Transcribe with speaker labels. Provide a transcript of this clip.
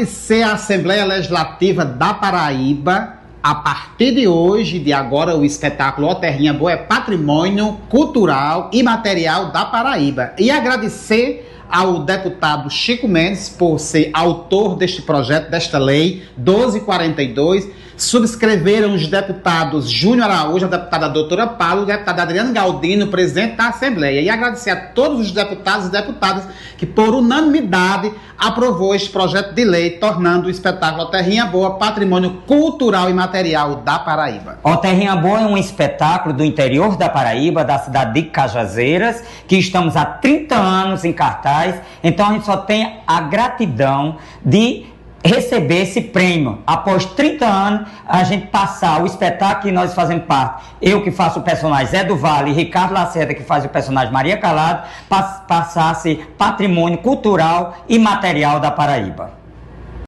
Speaker 1: agradecer à Assembleia Legislativa da Paraíba. A partir de hoje, de agora, o espetáculo Ó Terrinha Boa é patrimônio cultural e material da Paraíba. E agradecer ao deputado Chico Mendes por ser autor deste projeto, desta lei 1242. Subscreveram os deputados Júnior Araújo, a deputada doutora Paulo, o deputado Adriano Galdino, presidente da Assembleia. E agradecer a todos os deputados e deputadas que, por unanimidade, aprovou este projeto de lei, tornando o espetáculo Terrinha Boa patrimônio cultural e material da Paraíba.
Speaker 2: O Terrinha Boa é um espetáculo do interior da Paraíba, da cidade de Cajazeiras, que estamos há 30 anos em cartaz. Então a gente só tem a gratidão de receber esse prêmio. Após 30 anos, a gente passar o espetáculo que nós fazemos parte. Eu que faço o personagem Zé do Vale e Ricardo Lacerda que faz o personagem Maria Calado, passasse patrimônio cultural e material da Paraíba.